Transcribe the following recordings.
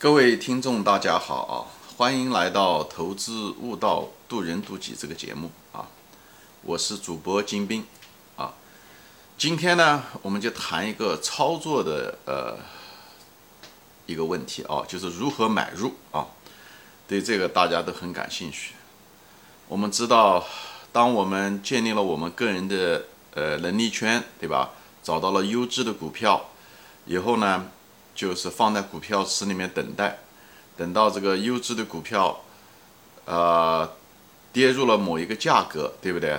各位听众，大家好啊！欢迎来到《投资悟道，渡人渡己》这个节目啊！我是主播金兵啊。今天呢，我们就谈一个操作的呃一个问题啊，就是如何买入啊。对这个大家都很感兴趣。我们知道，当我们建立了我们个人的呃能力圈，对吧？找到了优质的股票以后呢？就是放在股票池里面等待，等到这个优质的股票，呃，跌入了某一个价格，对不对？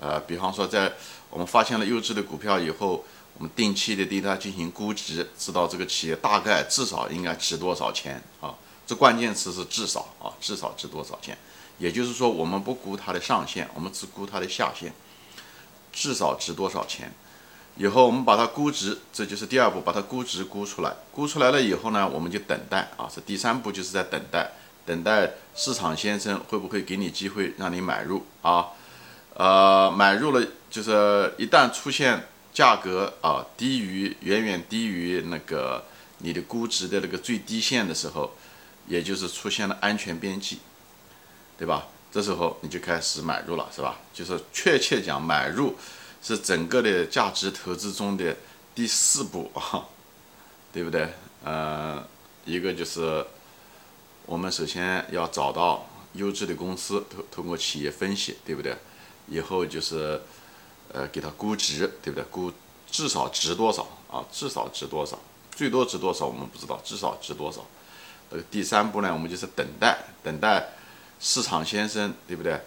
呃，比方说在我们发现了优质的股票以后，我们定期的对它进行估值，知道这个企业大概至少应该值多少钱啊？这关键词是至少啊，至少值多少钱？也就是说，我们不估它的上限，我们只估它的下限，至少值多少钱？以后我们把它估值，这就是第二步，把它估值估出来。估出来了以后呢，我们就等待啊。这第三步就是在等待，等待市场先生会不会给你机会让你买入啊？呃，买入了就是一旦出现价格啊低于远远低于那个你的估值的那个最低线的时候，也就是出现了安全边际，对吧？这时候你就开始买入了，是吧？就是确切讲买入。是整个的价值投资中的第四步啊，对不对？呃，一个就是我们首先要找到优质的公司，通通过企业分析，对不对？以后就是呃给它估值，对不对？估至少值多少啊？至少值多少？最多值多少我们不知道，至少值多少？呃，第三步呢，我们就是等待，等待市场先生，对不对？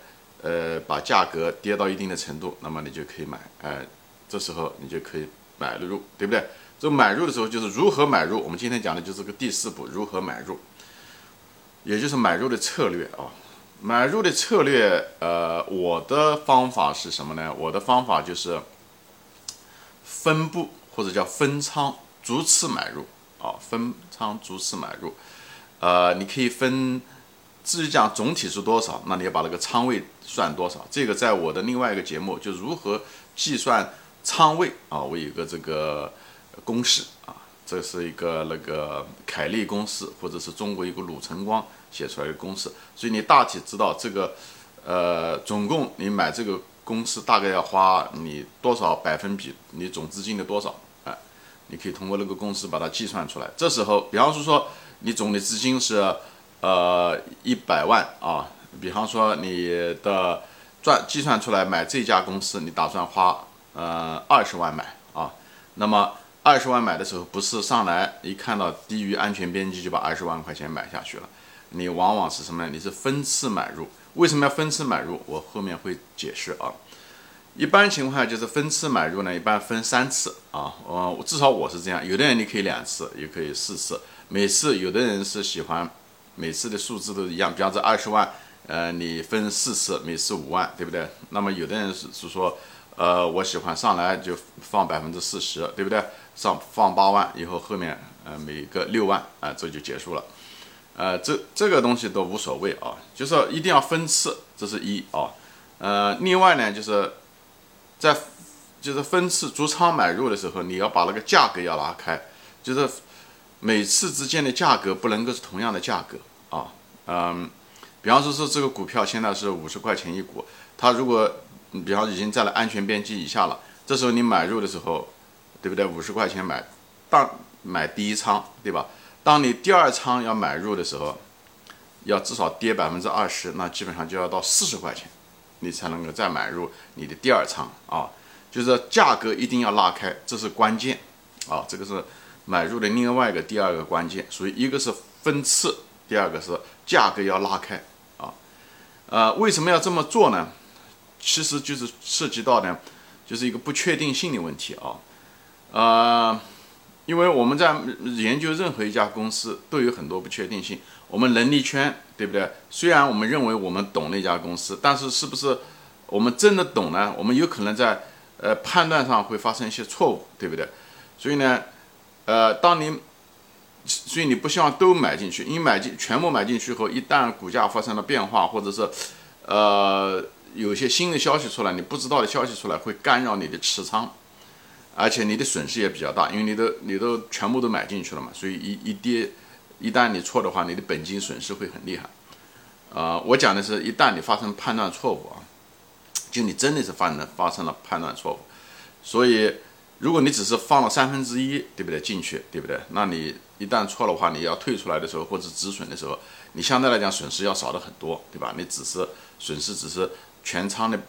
呃，把价格跌到一定的程度，那么你就可以买，哎，这时候你就可以买入，对不对？这买入的时候就是如何买入，我们今天讲的就是个第四步，如何买入，也就是买入的策略啊。买入的策略，呃，我的方法是什么呢？我的方法就是分布或者叫分仓逐次买入啊，分仓逐次买入，呃，你可以分。至于讲总体是多少，那你要把那个仓位算多少。这个在我的另外一个节目，就如何计算仓位啊，我有一个这个公式啊，这是一个那个凯利公式，或者是中国一个鲁晨光写出来的公式。所以你大体知道这个，呃，总共你买这个公司大概要花你多少百分比，你总资金的多少啊？你可以通过那个公式把它计算出来。这时候，比方说说你总的资金是。呃，一百万啊，比方说你的赚计算出来买这家公司，你打算花呃二十万买啊，那么二十万买的时候，不是上来一看到低于安全边际就把二十万块钱买下去了，你往往是什么呢？你是分次买入，为什么要分次买入？我后面会解释啊。一般情况下就是分次买入呢，一般分三次啊，呃，至少我是这样，有的人你可以两次，也可以四次，每次有的人是喜欢。每次的数字都一样，比方说二十万，呃，你分四次，每次五万，对不对？那么有的人是是说，呃，我喜欢上来就放百分之四十，对不对？上放八万以后，后面呃每个六万啊，这就结束了。呃，这这个东西都无所谓啊，就是一定要分次，这是一啊。呃，另外呢，就是在就是分次逐仓买入的时候，你要把那个价格要拉开，就是。每次之间的价格不能够是同样的价格啊，嗯，比方说说这个股票现在是五十块钱一股，它如果比方已经在了安全边际以下了，这时候你买入的时候，对不对？五十块钱买，当买第一仓，对吧？当你第二仓要买入的时候，要至少跌百分之二十，那基本上就要到四十块钱，你才能够再买入你的第二仓啊，就是价格一定要拉开，这是关键啊，这个是。买入的另外一个第二个关键，所以一个是分次，第二个是价格要拉开啊。呃，为什么要这么做呢？其实就是涉及到呢，就是一个不确定性的问题啊。呃，因为我们在研究任何一家公司都有很多不确定性。我们能力圈对不对？虽然我们认为我们懂那家公司，但是是不是我们真的懂呢？我们有可能在呃判断上会发生一些错误，对不对？所以呢。呃，当你，所以你不希望都买进去，你买进全部买进去后，一旦股价发生了变化，或者是，呃，有些新的消息出来，你不知道的消息出来，会干扰你的持仓，而且你的损失也比较大，因为你都你都全部都买进去了嘛，所以一一跌，一旦你错的话，你的本金损失会很厉害。啊，我讲的是一旦你发生判断错误啊，就你真的是犯了发生了判断错误，所以如果你只是放了三分之一，对不对进去，对不对？那你一旦错的话，你要退出来的时候或者止损的时候，你相对来讲损失要少的很多，对吧？你只是损失只是全仓的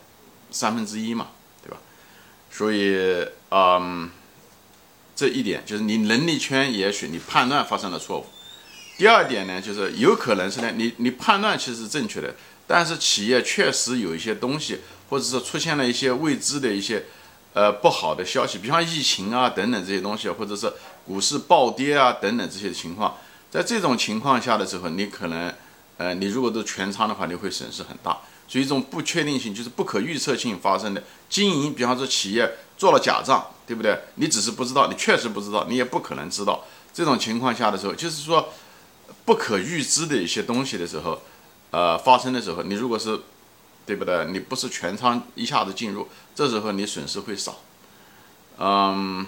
三分之一嘛，对吧？所以，嗯，这一点就是你能力圈，也许你判断发生了错误。第二点呢，就是有可能是呢，你你判断其实是正确的，但是企业确实有一些东西，或者是出现了一些未知的一些呃不好的消息，比方疫情啊等等这些东西，或者是股市暴跌啊等等这些情况，在这种情况下的时候，你可能呃你如果都全仓的话，你会损失很大。所以这种不确定性就是不可预测性发生的经营，比方说企业做了假账，对不对？你只是不知道，你确实不知道，你也不可能知道。这种情况下的时候，就是说。不可预知的一些东西的时候，呃，发生的时候，你如果是，对不对？你不是全仓一下子进入，这时候你损失会少。嗯，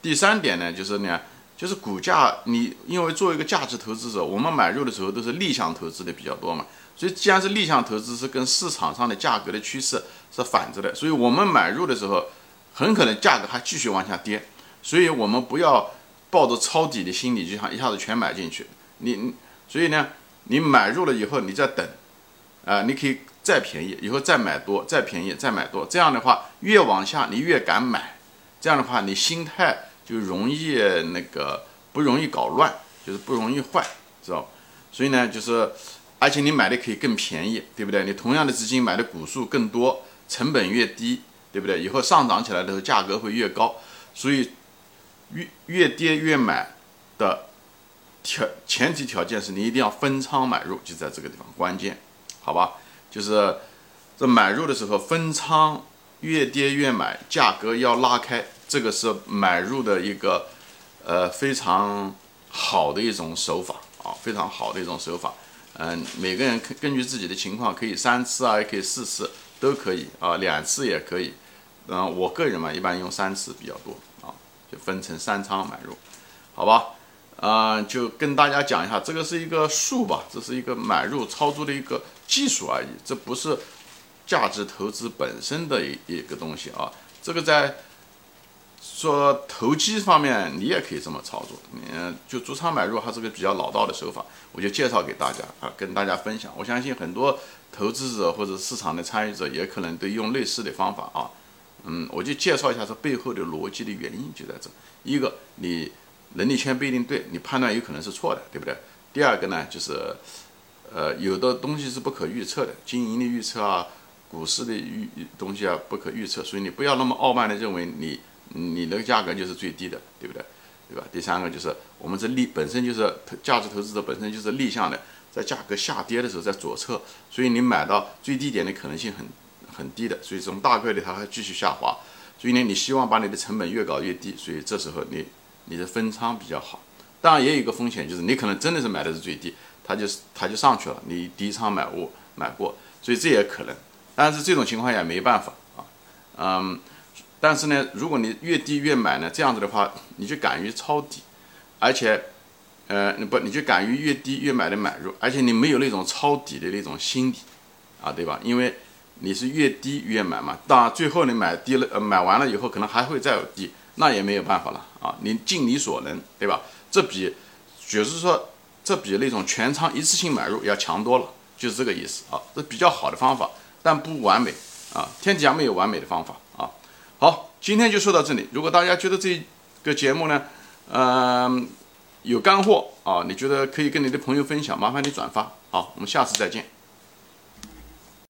第三点呢，就是呢，就是股价，你因为作为一个价值投资者，我们买入的时候都是逆向投资的比较多嘛，所以既然是逆向投资，是跟市场上的价格的趋势是反着的，所以我们买入的时候，很可能价格还继续往下跌，所以我们不要抱着抄底的心理，就想一下子全买进去。你，所以呢，你买入了以后，你再等，啊，你可以再便宜，以后再买多，再便宜，再买多，这样的话，越往下你越敢买，这样的话，你心态就容易那个不容易搞乱，就是不容易坏，知道所以呢，就是，而且你买的可以更便宜，对不对？你同样的资金买的股数更多，成本越低，对不对？以后上涨起来的时候价格会越高，所以越越跌越买的。条前提条件是你一定要分仓买入，就在这个地方关键，好吧？就是这买入的时候分仓，越跌越买，价格要拉开，这个是买入的一个呃非常好的一种手法啊，非常好的一种手法。嗯，每个人根根据自己的情况，可以三次啊，也可以四次，都可以啊，两次也可以。嗯，我个人嘛，一般用三次比较多啊，就分成三仓买入，好吧？啊，就跟大家讲一下，这个是一个数吧，这是一个买入操作的一个技术而已，这不是价值投资本身的一一个东西啊。这个在说投机方面，你也可以这么操作。嗯，就逐仓买入，它是个比较老道的手法，我就介绍给大家啊，跟大家分享。我相信很多投资者或者市场的参与者也可能都用类似的方法啊。嗯，我就介绍一下这背后的逻辑的原因就在这。一个，你。能力圈不一定对，你判断有可能是错的，对不对？第二个呢，就是，呃，有的东西是不可预测的，经营的预测啊，股市的预东西啊不可预测，所以你不要那么傲慢的认为你你那个价格就是最低的，对不对？对吧？第三个就是我们这逆本身就是价值投资者本身就是逆向的，在价格下跌的时候在左侧，所以你买到最低点的可能性很很低的，所以这种大概率它还继续下滑，所以呢，你希望把你的成本越搞越低，所以这时候你。你的分仓比较好，当然也有一个风险，就是你可能真的是买的是最低，它就是它就上去了，你第一仓买过买过，所以这也可能。但是这种情况也没办法啊，嗯，但是呢，如果你越低越买呢，这样子的话，你就敢于抄底，而且，呃，你不，你就敢于越低越买的买入，而且你没有那种抄底的那种心理，啊，对吧？因为你是越低越买嘛，当然最后你买低了，呃，买完了以后可能还会再有低。那也没有办法了啊！你尽你所能，对吧？这比，就是说，这比那种全仓一次性买入要强多了，就是这个意思啊。这比较好的方法，但不完美啊。天底下没有完美的方法啊。好，今天就说到这里。如果大家觉得这个节目呢，嗯，有干货啊，你觉得可以跟你的朋友分享，麻烦你转发。好，我们下次再见。